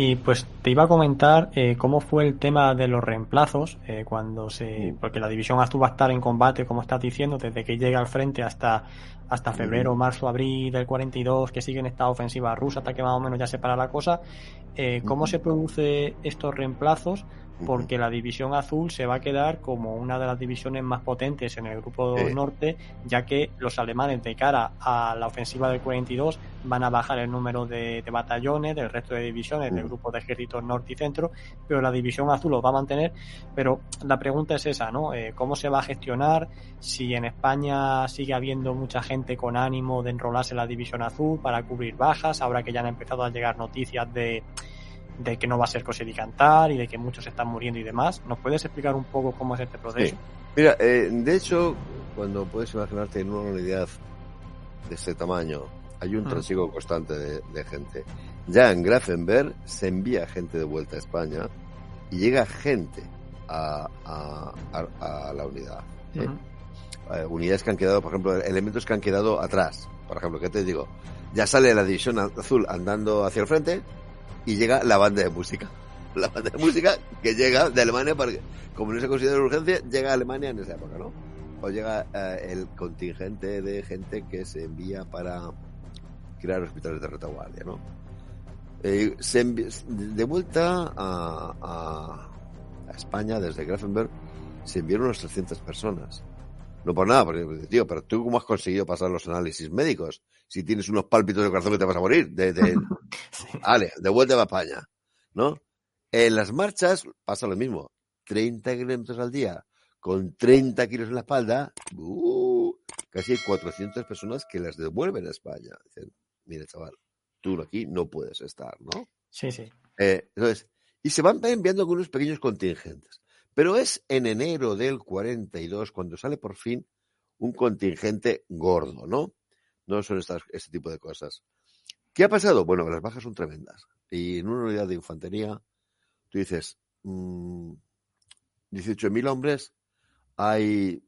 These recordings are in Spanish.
Y pues te iba a comentar eh, cómo fue el tema de los reemplazos eh, cuando se, porque la división azul va a estar en combate, como estás diciendo, desde que llega al frente hasta hasta febrero, marzo, abril del 42, que siguen esta ofensiva rusa hasta que más o menos ya se para la cosa. Eh, ¿Cómo se produce estos reemplazos? Porque la división azul se va a quedar como una de las divisiones más potentes en el grupo norte, ya que los alemanes de cara a la ofensiva del 42 van a bajar el número de, batallones del resto de divisiones del grupo de ejércitos norte y centro, pero la división azul los va a mantener. Pero la pregunta es esa, ¿no? Eh, ¿Cómo se va a gestionar? Si en España sigue habiendo mucha gente con ánimo de enrolarse en la división azul para cubrir bajas, ahora que ya han empezado a llegar noticias de de que no va a ser cosa de cantar y de que muchos están muriendo y demás. ¿Nos puedes explicar un poco cómo es este proceso? Mira, eh, de hecho, cuando puedes imaginarte en una unidad de ese tamaño, hay un mm. trasiego constante de, gente. Ya en Grafenberg se envía gente de vuelta a España y llega gente a, la unidad. Eh, unidades que han quedado, por ejemplo, elementos que han quedado atrás. Por ejemplo, ¿qué te digo? Ya sale la división azul andando hacia el frente, y llega la banda de música. La banda de música que llega de Alemania, porque como no se considera urgencia, llega a Alemania en esa época, ¿no? O llega eh, el contingente de gente que se envía para crear hospitales de retaguardia, ¿no? Eh, de vuelta a, a, España, desde Grafenberg, se enviaron unas 300 personas. No por nada, porque, tío, pero tú cómo has conseguido pasar los análisis médicos si tienes unos pálpitos de corazón que te vas a morir. De, de... Vale, de vuelta a España, ¿no? En las marchas pasa lo mismo. 30 kilómetros al día, con 30 kilos en la espalda, uh, casi hay 400 personas que las devuelven a España. Dicen, mira, chaval, tú aquí no puedes estar, ¿no? Sí, sí. Eh, entonces, y se van enviando algunos pequeños contingentes. Pero es en enero del 42 cuando sale por fin un contingente gordo, ¿no? No son estas, este tipo de cosas. ¿Qué ha pasado? Bueno, las bajas son tremendas. Y en una unidad de infantería, tú dices, mmm, 18.000 hombres, hay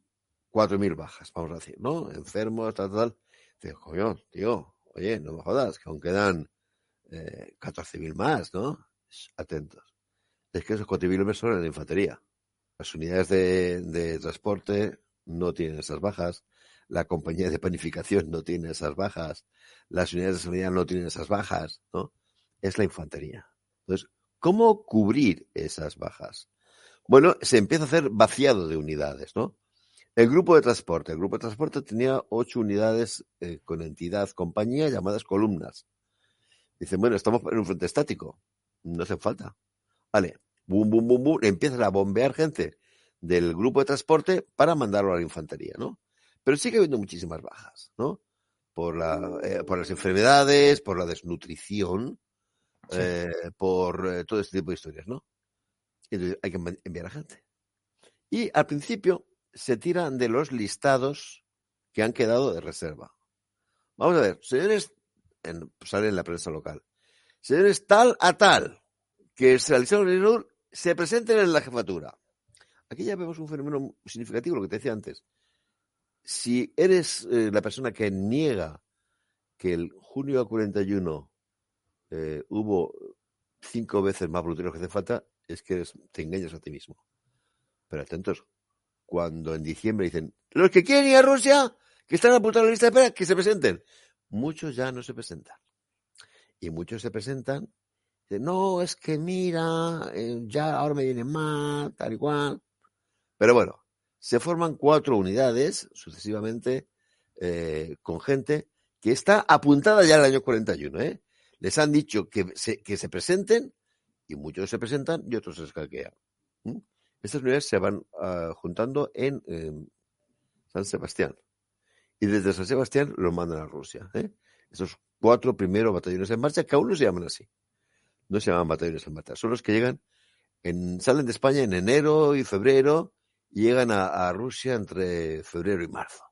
4.000 bajas, vamos a decir, ¿no? Enfermos, tal, tal. Digo, coño, tío, oye, no me jodas, que aún quedan eh, 14.000 más, ¿no? Atentos. Es que esos 4.000 hombres son en la infantería. Las unidades de, transporte no tienen esas bajas, la compañía de panificación no tiene esas bajas, las unidades de seguridad no tienen esas bajas, ¿no? Es la infantería. Entonces, ¿cómo cubrir esas bajas? Bueno, se empieza a hacer vaciado de unidades, ¿no? El grupo de transporte. El grupo de transporte tenía ocho unidades eh, con entidad compañía llamadas columnas. Dicen, bueno, estamos en un frente estático. No hace falta. Vale, bum, bum, bum, bum, empiezan a bombear gente del grupo de transporte para mandarlo a la infantería, ¿no? Pero sigue habiendo muchísimas bajas, ¿no? Por, la, eh, por las enfermedades, por la desnutrición, eh, por eh, todo este tipo de historias, ¿no? Entonces hay que enviar a gente. Y al principio se tiran de los listados que han quedado de reserva. Vamos a ver, señores, en, sale en la prensa local, señores tal a tal, que se realizaron se presenten en la jefatura. Aquí ya vemos un fenómeno significativo, lo que te decía antes. Si eres eh, la persona que niega que el junio de 41 eh, hubo cinco veces más brutales que hace falta, es que te engañas a ti mismo. Pero atentos, cuando en diciembre dicen, los que quieren ir a Rusia, que están apuntados en la lista de espera, que se presenten. Muchos ya no se presentan. Y muchos se presentan no, es que mira, eh, ya ahora me viene más, tal y cual. Pero bueno, se forman cuatro unidades sucesivamente eh, con gente que está apuntada ya al año 41. ¿eh? Les han dicho que se, que se presenten y muchos se presentan y otros se escaquean. Estas unidades se van uh, juntando en San Sebastián. Y desde San Sebastián los mandan a Rusia. ¿eh? Esos cuatro primeros batallones en marcha, que aún no se llaman así no se llaman batallones en marcha, son los que llegan, en, salen de España en enero y febrero llegan a, Rusia entre febrero y marzo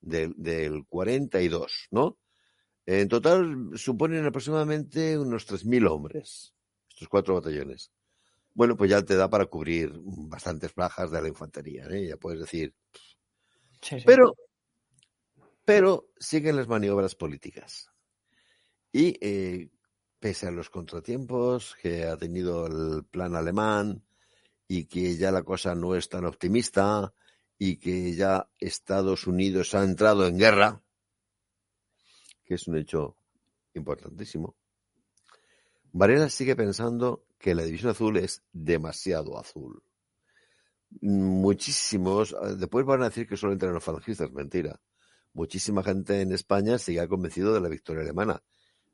del, del 42, ¿no? En total suponen aproximadamente unos 3.000 hombres, estos cuatro batallones. Bueno, pues ya te da para cubrir bastantes plajas de la infantería, ¿eh? ya puedes decir. Pero, pero siguen las maniobras políticas. Y eh, pese a los contratiempos que ha tenido el plan alemán y que ya la cosa no es tan optimista y que ya Estados Unidos ha entrado en guerra, que es un hecho importantísimo, Varela sigue pensando que la división azul es demasiado azul. Muchísimos, después van a decir que solo entran los falangistas, mentira. Muchísima gente en España sigue convencido de la victoria alemana.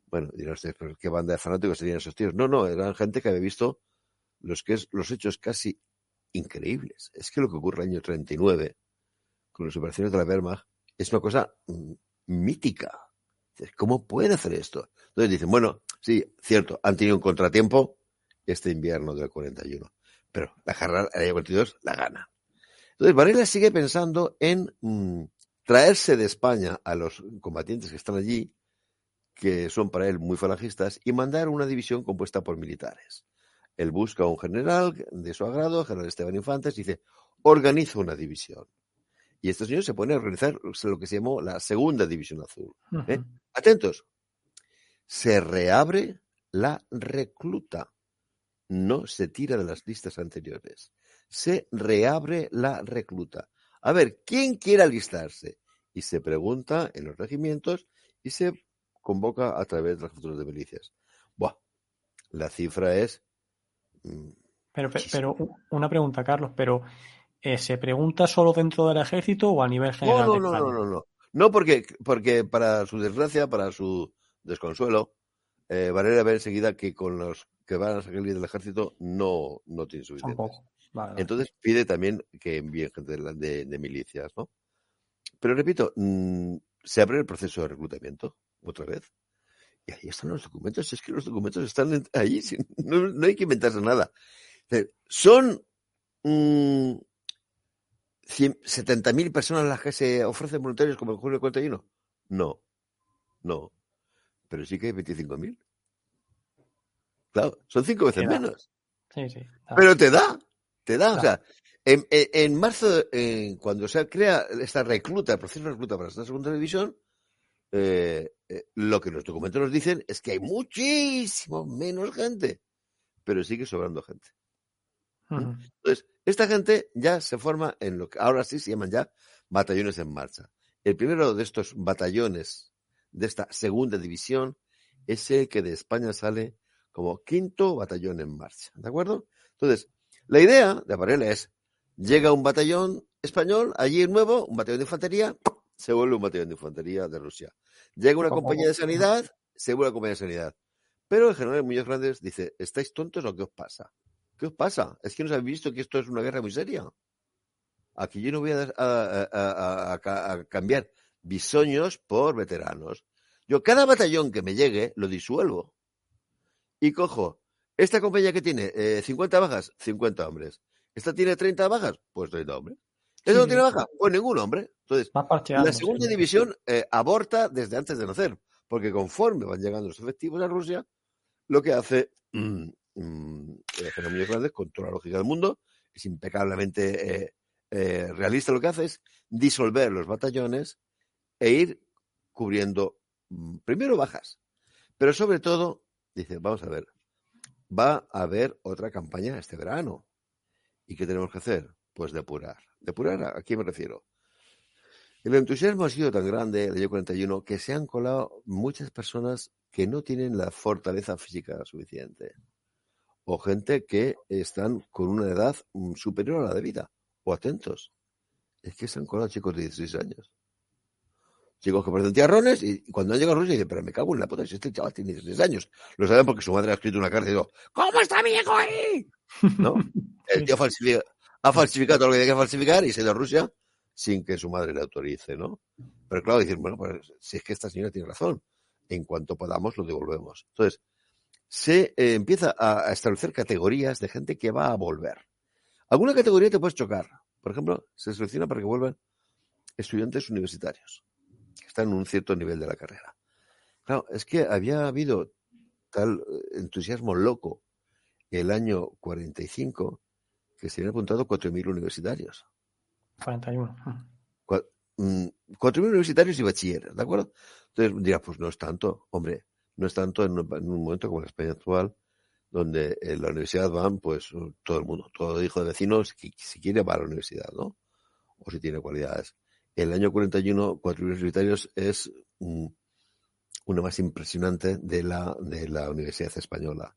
Bueno, dirán ustedes, ¿qué banda de fanáticos serían esos tíos? No, no, eran gente que había visto los, que es, los hechos casi increíbles. Es que lo que ocurre en el año 39 con las operaciones de la Wehrmacht es una cosa mm, mítica. ¿Cómo pueden hacer esto? Entonces dicen, bueno, sí, cierto, han tenido un contratiempo este invierno del 41, pero la carrera el año 42 la gana. Entonces Varela sigue pensando en mm, traerse de España a los combatientes que están allí, que son para él muy falangistas, y mandar una división compuesta por militares. Él busca a un general de su agrado, general Esteban Infantes, y dice, organiza una división. Y este señor se pone a organizar lo que se llamó la segunda división azul. ¿eh? Atentos. Se reabre la recluta. No se tira de las listas anteriores. Se reabre la recluta. A ver, ¿quién quiere alistarse? Y se pregunta en los regimientos y se convoca a través de las futuras de milicias. Buah, la cifra es. Pero, pero, una pregunta, Carlos, pero eh, ¿se pregunta solo dentro del ejército o a nivel general? No, no, no, no, no, no. porque, porque para su desgracia, para su desconsuelo, eh, Varela ve enseguida que con los que van a salir del ejército no, no tiene suficiente. Entonces pide también que envíen gente de, de, milicias, ¿no? Pero repito, mm, se abre el proceso de reclutamiento otra vez. Y ahí están los documentos. Es que los documentos están ahí. No, hay que inventarse nada. Son mm, 70.000 personas las que se ofrecen voluntarios como el julio 41? No, no. Pero sí que hay 25.000. Claro, son cinco veces menos. Sí, sí. Pero te da, te da. O sea, en, marzo, cuando se crea esta recluta, el proceso de recluta para esta segunda división, eh, eh, lo que los documentos nos dicen es que hay muchísimo menos gente, pero sigue sobrando gente. Entonces, esta gente ya se forma en lo que ahora sí se llaman ya batallones en marcha. El primero de estos batallones de esta segunda división es el que de España sale como quinto batallón en marcha. ¿De acuerdo? Entonces, la idea de Varela es, llega un batallón español, allí nuevo, un batallón de infantería, se vuelve un batallón de infantería de Rusia. Llega una compañía de sanidad, se vuelve una compañía de sanidad. Pero el general Muñoz Grandes dice, ¿estáis tontos o qué os pasa? ¿Qué os pasa? Es que no habéis visto que esto es una guerra muy seria. Aquí yo no voy a, cambiar bisoños por veteranos. Yo cada batallón que me llegue lo disuelvo. Y cojo, esta compañía que tiene 50 eh, bajas, 50 hombres. Esta tiene 30 bajas, pues 30 hombres. ¿Esta no tiene baja? Pues ningún hombre. Entonces, la segunda división eh, aborta desde antes de nacer, porque conforme van llegando los efectivos a Rusia, lo que hace mm, Mm, muy Grandes, con toda la lógica del mundo, es impecablemente eh, eh, realista lo que hace es disolver los batallones e ir cubriendo mm, primero bajas, pero sobre todo, dice, vamos a ver, va a haber otra campaña este verano. ¿Y qué tenemos que hacer? Pues depurar. ¿Depurar a, quién me refiero? El entusiasmo ha sido tan grande el año 41 que se han colado muchas personas que no tienen la fortaleza física suficiente o gente que están con una edad mm, superior a la de vida. O atentos. Es que están con los chicos de 16 años. Chicos que parecen tiarrones y cuando han llegado a Rusia dicen, pero me cago en la puta, si este chaval tiene 16 años. Lo saben porque su madre ha escrito una carta y digo, ¿cómo está mi hijo ahí? ¿No? El tío ha falsificado todo lo que tiene que falsificar y se ha ido a Rusia sin que su madre le autorice, ¿no? Pero claro, decir, bueno, pues si es que esta señora tiene razón, en cuanto podamos lo devolvemos. Entonces, se eh, empieza a, establecer categorías de gente que va a volver. Alguna categoría te puedes chocar. Por ejemplo, se selecciona para que vuelvan estudiantes universitarios, que están en un cierto nivel de la carrera. Claro, es que había habido tal eh, entusiasmo loco el año 45 que se habían apuntado 4.000 universitarios. 41. 4.000 mm, universitarios y bachilleres, ¿de acuerdo? Entonces dirás, pues no es tanto. Hombre, No es tanto en un, en un momento como la España actual, donde en la universidad van, pues, todo el mundo, todo hijo de vecinos, si, si quiere va a la universidad, ¿no? O si tiene cualidades. El año 41, cuatro universitarios es mm, una más impresionante de la, de la Universidad Española.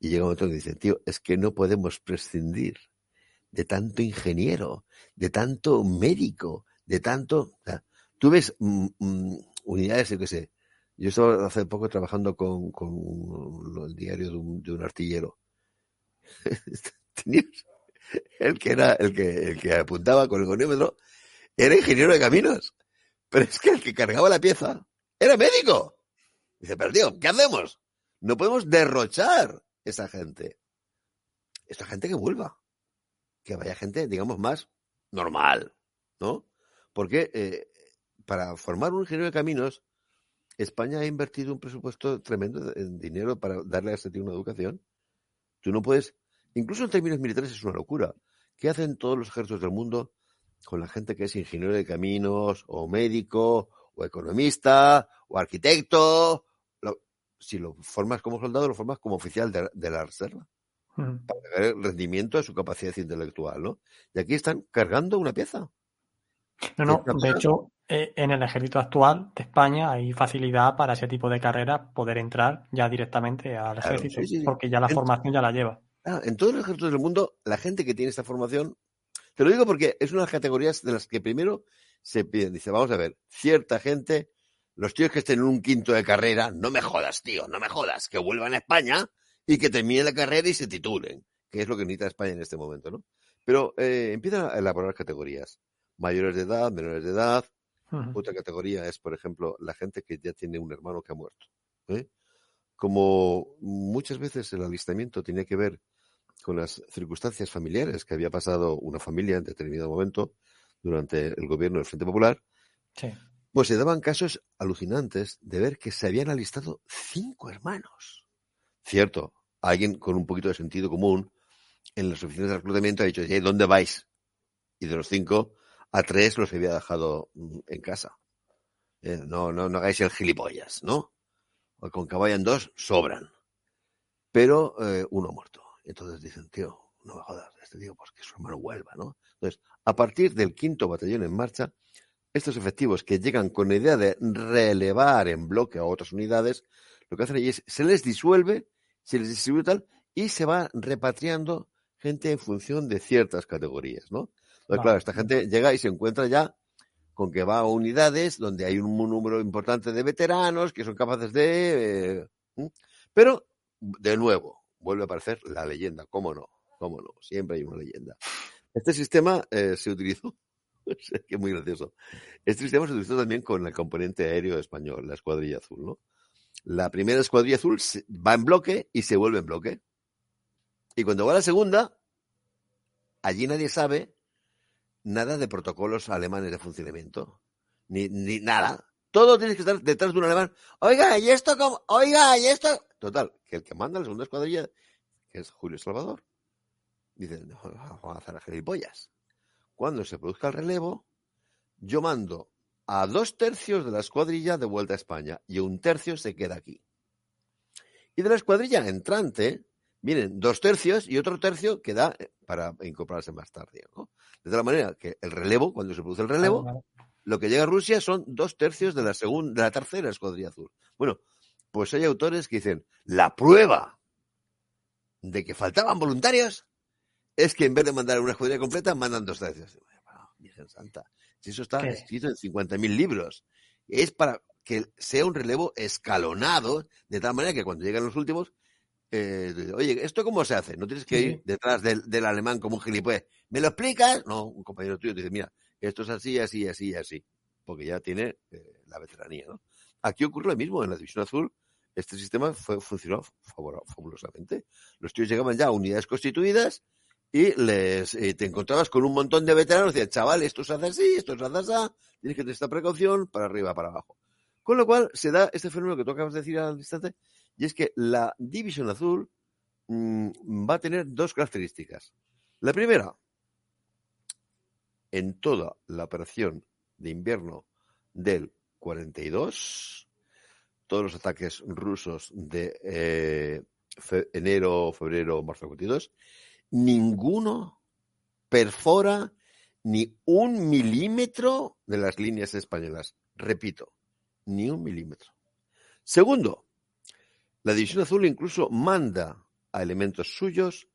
Y llega un momento que dice, tío, es que no podemos prescindir de tanto ingeniero, de tanto médico, de tanto... O sea, tú ves mm, mm, unidades, yo qué sé. Yo estaba hace poco trabajando con, el diario de un, artillero. El que era el que, apuntaba con el gonómetro era ingeniero de caminos. Pero es que el que cargaba la pieza era médico. Dice, pero tío, ¿qué hacemos? No podemos derrochar esa gente. Esta gente que vuelva. Que vaya gente, digamos, más normal, ¿no? Porque eh, para formar un ingeniero de caminos, España ha invertido un presupuesto tremendo en dinero para darle a ese tío una educación. Tú no puedes, incluso en términos militares es una locura. ¿Qué hacen todos los ejércitos del mundo con la gente que es ingeniero de caminos, o médico, o economista, o arquitecto? Si lo formas como soldado, lo formas como oficial de, de la reserva. Para ver el rendimiento de su capacidad intelectual, ¿no? Y aquí están cargando una pieza. No, no, de hecho, eh, en el ejército actual de España hay facilidad para ese tipo de carreras poder entrar ya directamente al Claro, ejército, sí, sí, sí. porque ya la En- formación ya la lleva. Ah, en todos los ejércitos del mundo, la gente que tiene esta formación, te lo digo porque es una de las categorías de las que primero se piden. Dice, vamos a ver, cierta gente, los tíos que estén en un quinto de carrera, no me jodas, tío, no me jodas, que vuelvan a España y que terminen la carrera y se titulen, que es lo que necesita España en este momento, ¿no? Pero eh, empiezan a elaborar categorías. Mayores de edad, menores de edad, otra categoría es, por ejemplo, la gente que ya tiene un hermano que ha muerto. ¿eh? Como muchas veces el alistamiento tenía que ver con las circunstancias familiares que había pasado una familia en determinado momento durante el gobierno del Frente Popular, Sí. pues se daban casos alucinantes de ver que se habían alistado cinco hermanos. Cierto, alguien con un poquito de sentido común en las oficinas de reclutamiento ha dicho, "Oye, ¿dónde vais? Y de los cinco, a tres los había dejado mm, en casa. Eh, no, no, no hagáis el gilipollas, ¿no? O con que vayan dos, sobran. Pero eh, uno muerto. Entonces dicen, tío, no me jodas, este tío, pues que su hermano vuelva, ¿no? Entonces, a partir del quinto batallón en marcha, estos efectivos que llegan con la idea de relevar en bloque a otras unidades, lo que hacen allí es, se les disuelve, se les distribuye tal, y se va repatriando gente en función de ciertas categorías, ¿no? Entonces, claro, esta gente llega y se encuentra ya con que va a unidades donde hay un número importante de veteranos que son capaces de... eh, pero, de nuevo, vuelve a aparecer la leyenda, ¿cómo no? ¿Cómo no? Siempre hay una leyenda. Este sistema eh, se utilizó, que es muy gracioso, este sistema se utilizó también con el componente aéreo español, la escuadrilla azul, ¿no? La primera escuadrilla azul va en bloque y se vuelve en bloque. Y cuando va la segunda, allí nadie sabe nada de protocolos alemanes de funcionamiento. Ni, ni nada. Todo tienes que estar detrás de un alemán. Oiga, ¿y esto cómo? Oiga, ¿y esto? Total, que el que manda la segunda escuadrilla, que es Julio Salvador, dice, no, vamos a hacer gilipollas. Cuando se produzca el relevo, yo mando a dos tercios de la escuadrilla de vuelta a España y un tercio se queda aquí. Y de la escuadrilla entrante vienen dos tercios y otro tercio queda eh, para incorporarse más tarde. ¿no? De tal manera que el relevo, cuando se produce el relevo, vale. lo que llega a Rusia son dos tercios de la segunda, de la tercera escuadrilla azul. Bueno, pues hay autores que dicen, la prueba de que faltaban voluntarios es que en vez de mandar una escuadrilla completa, mandan dos tercios. Bueno, Virgen Santa, si eso está ¿Qué? escrito en 50.000 libros, es para que sea un relevo escalonado, de tal manera que cuando llegan los últimos, eh, oye, ¿esto cómo se hace? No tienes que ir detrás del, del alemán como un gilipollas. ¿Me lo explicas? No, un compañero tuyo te dice, mira, esto es así, así, así, así, porque ya tiene eh, la veteranía, ¿no? Aquí ocurre lo mismo, en la División Azul, este sistema fue, funcionó fabulosamente. Los tíos llegaban ya a unidades constituidas y les eh, te encontrabas con un montón de veteranos y decían, chaval, esto se hace así, esto se hace así, tienes que tener esta precaución para arriba, para abajo. Con lo cual se da este fenómeno que tú acabas de decir al instante, y es que la División Azul mm, va a tener dos características. La primera, en toda la operación de invierno del 42, todos los ataques rusos de eh, enero, febrero, marzo del 42, ninguno perfora ni un milímetro de las líneas españolas. Repito, ni un milímetro. Segundo, la División Azul incluso manda a elementos suyos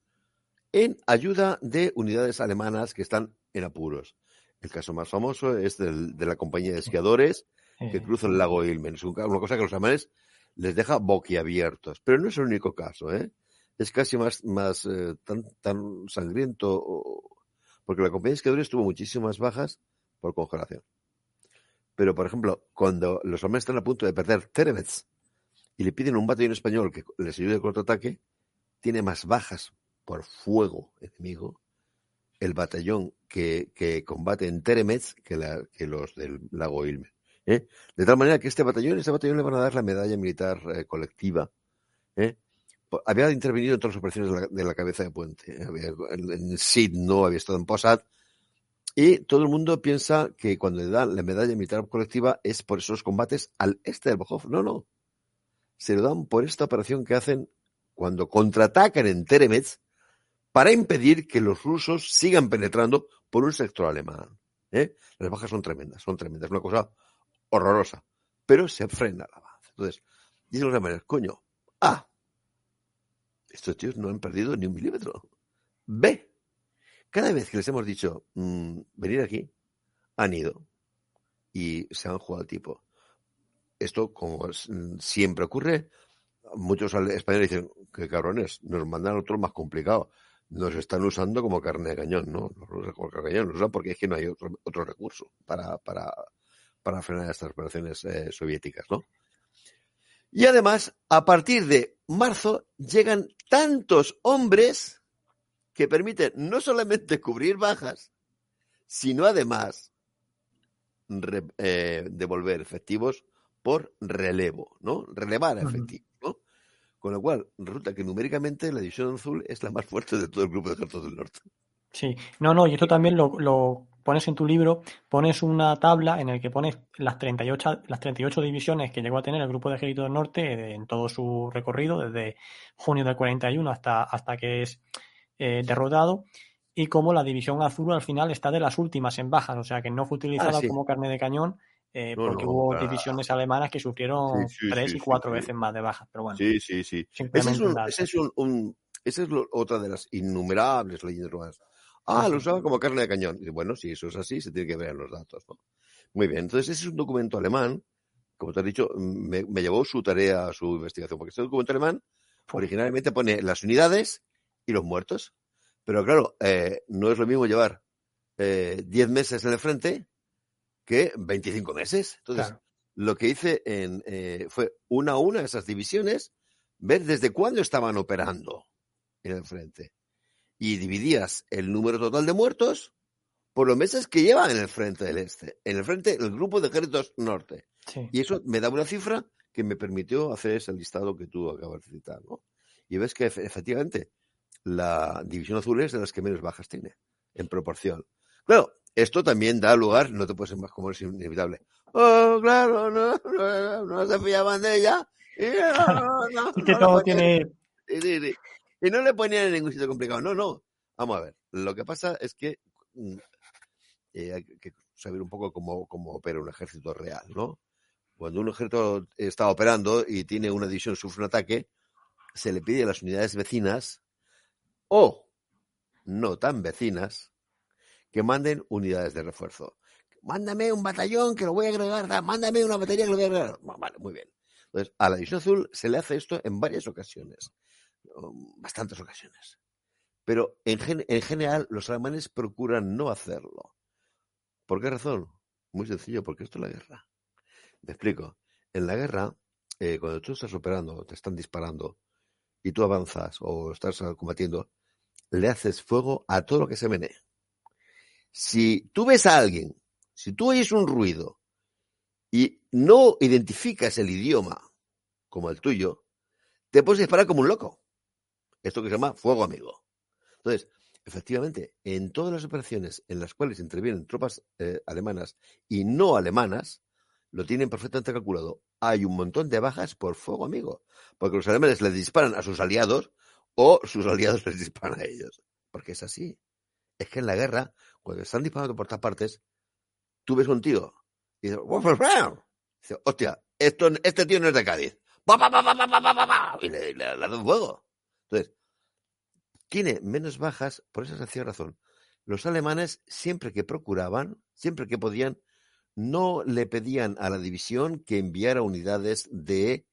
en ayuda de unidades alemanas que están en apuros. El caso más famoso es del- de la compañía de esquiadores que cruza el lago Ilmen. Es una cosa que a los alemanes les deja boquiabiertos. Pero no es el único caso, ¿eh? Es casi más, más eh, tan, sangriento, porque la compañía de esquiadores tuvo muchísimas bajas por congelación. Pero, por ejemplo, cuando los alemanes están a punto de perder Terevets y le piden un batallón español que les ayude al contraataque, tiene más bajas por fuego enemigo el batallón que, que combate en Teremets que, los del lago Ilmen. ¿eh? De tal manera que este batallón, este batallón le van a dar la medalla militar eh, colectiva. Había intervenido en todas las operaciones de la, la cabeza de puente. Había- en, en Sid no había estado en Posad. Y todo el mundo piensa que cuando le dan la medalla militar colectiva es por esos combates al este del. No, no. Se lo dan por esta operación que hacen cuando contraatacan en Teremets para impedir que los rusos sigan penetrando por un sector alemán. ¿eh? Las bajas son tremendas, son tremendas, una cosa horrorosa, pero se frena el avance. Entonces, dicen los alemanes, coño, A, estos tíos no han perdido ni un milímetro. B, cada vez que les hemos dicho mm, venir aquí, han ido y se han jugado al tipo. Esto, como mm, siempre ocurre, muchos españoles dicen, qué cabrones, nos mandan otro más complicado. Nos están usando como carne de cañón, ¿no? Nos usan como carne de cañón, nos usan porque es que no hay otro, otro recurso para, para, para frenar estas operaciones eh, soviéticas, ¿no? Y además, a partir de marzo, llegan tantos hombres que permiten no solamente cubrir bajas, sino además re- eh, devolver efectivos por relevo, ¿no? Relevar efectivos, ¿no? Con lo cual, resulta que numéricamente la División Azul es la más fuerte de todo el grupo de ejércitos del norte. Sí, no, no, y esto también lo, lo pones en tu libro, pones una tabla en el que pones las 38, las 38 divisiones que llegó a tener el Grupo de Ejército del Norte eh, en todo su recorrido, desde junio del 41 hasta, hasta que es eh, derrotado, y cómo la División Azul al final está de las últimas en bajas, o sea que no fue utilizada Ah, sí. como carne de cañón, eh, No, porque no, hubo divisiones alemanas que sufrieron Sí, sí, tres y cuatro veces más de bajas, pero bueno, Sí, sí, sí. Es, un un, dato. ese es, un, un- esa es lo- otra de las innumerables leyendas. Ah, lo usaban como carne de cañón. Y bueno, si eso es así, se tiene que ver en los datos. ¿no? Muy bien, entonces ese es un documento alemán, como te has dicho, me, me llevó su tarea, su investigación, porque este documento alemán originalmente pone las unidades y los muertos. Pero claro, eh, no es lo mismo llevar eh, 10 meses en el frente que 25 meses. Entonces, Claro. lo que hice en, eh, fue una a una esas divisiones, ver desde cuándo estaban operando en el frente. Y dividías el número total de muertos por los meses que llevan en el frente del este, en el frente del grupo de ejércitos norte. Sí. Y eso me daba una cifra que me permitió hacer ese listado que tú acabas de citar, ¿no? Y ves que efe- efectivamente la división azul es de las que menos bajas tiene, en proporción. Claro, esto también da lugar, no te puedes ser más como es inevitable. Oh, claro, no, no, no se fiaban de ella. Y, no, no, que todo tiene... Y no le ponían en ningún sitio complicado. No, no. Vamos a ver. Lo que pasa es que mm, eh, hay que saber un poco cómo, cómo opera un ejército real, ¿no? Cuando un ejército está operando y tiene una división sufre un ataque, se le pide a las unidades vecinas o no tan vecinas que manden unidades de refuerzo. Mándame un batallón que lo voy a agregar, da, mándame una batería que lo voy a agregar. Vale, muy bien. Entonces, a la división azul se le hace esto en varias ocasiones, bastantes ocasiones. Pero en, gen- en general los alemanes procuran no hacerlo. ¿Por qué razón? Muy sencillo, porque esto es la guerra. Me explico. En la guerra, eh, cuando tú estás operando, te están disparando y tú avanzas o estás combatiendo, le haces fuego a todo lo que se menee. Si tú ves a alguien, si tú oyes un ruido y no identificas el idioma como el tuyo, te puedes disparar como un loco. Esto que se llama fuego amigo. Entonces, efectivamente, en todas las operaciones en las cuales intervienen tropas eh, alemanas y no alemanas, lo tienen perfectamente calculado. hay un montón de bajas por fuego amigo, porque los alemanes les disparan a sus aliados o sus aliados les disparan a ellos, porque es así. Es que en la guerra, cuando están disparando por todas partes, tú ves un tío y dices, dice, hostia, esto, este tío no es de Cádiz. Y le, le, le un fuego. Entonces, tiene menos bajas por esa sencilla razón. Los alemanes, siempre que procuraban, siempre que podían, no le pedían a la división que enviara unidades de,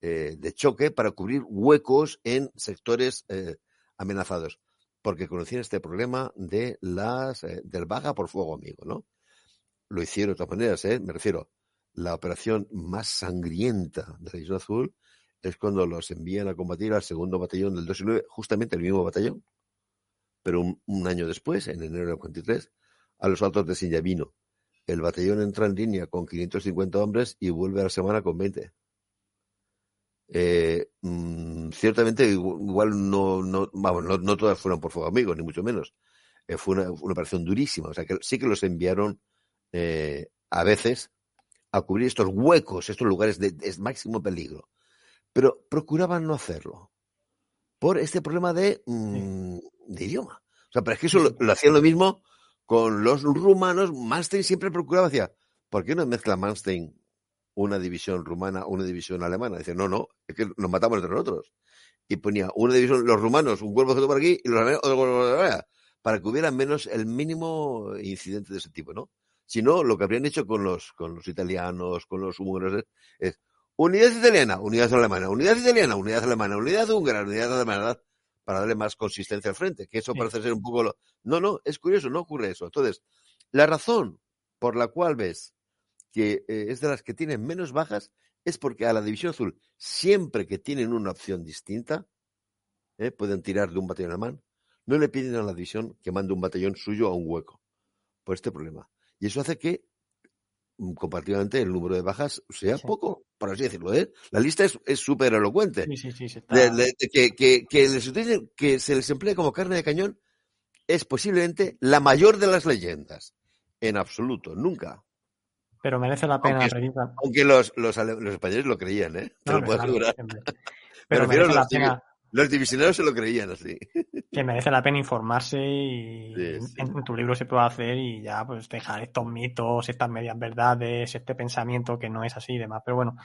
eh, de choque para cubrir huecos en sectores eh, amenazados, porque conocían este problema de las eh, del baja por fuego amigo, ¿no? Lo hicieron de todas maneras, me refiero, la operación más sangrienta de la Isla Azul es cuando los envían a combatir al segundo batallón del 2 y 9, justamente el mismo batallón, pero un, año después, en enero del 43, a los altos de Sillavino. El batallón entra en línea con 550 hombres y vuelve a la semana con 20. Eh, mmm, ciertamente, igual no, no, vamos, no, todas fueron por fuego amigo, ni mucho menos. Eh, fue una, operación durísima. O sea, que sí que los enviaron eh, a veces a cubrir estos huecos, estos lugares de máximo peligro pero procuraban no hacerlo por este problema de, de idioma. O sea, pero es que eso lo, lo, hacían lo mismo con los rumanos. Manstein siempre procuraba, decía, ¿por qué no mezcla Manstein una división rumana una división alemana? Dice, no, no, es que nos matamos entre nosotros. Y ponía una división, los rumanos, un cuerpo por aquí y los alemanes otro cuerpo por allá, para que hubiera menos el mínimo incidente de ese tipo, ¿no? Si no, lo que habrían hecho con los, con los italianos, con los húngaros, es, es Unidad italiana, unidad alemana, unidad italiana, unidad alemana, unidad húngara, unidad alemana, para darle más consistencia al frente, que eso sí. parece ser un poco lo... No, no, es curioso, no ocurre eso. Entonces, la razón por la cual ves que eh, es de las que tienen menos bajas es porque a la División Azul, siempre que tienen una opción distinta, eh, pueden tirar de un batallón alemán, no le piden a la división que mande un batallón suyo a un hueco, por este problema. Y eso hace que comparativamente el número de bajas sea sí. poco, por así decirlo. ¿eh? La lista es súper elocuente. Sí, sí, está... de, de, de, que, que, que, les utilicen, que se les emplee como carne de cañón es posiblemente la mayor de las leyendas. En absoluto, nunca. Pero merece la pena. Aunque, aunque los, los, los, españoles lo creían, ¿eh? Te no, lo puedo asegurar. Pero merece la pena. Los divisioneros se lo creían así. Que merece la pena informarse y sí, sí. En, en, tu libro se puede hacer y ya pues dejar estos mitos, estas medias verdades, este pensamiento que no es así y demás. Pero bueno,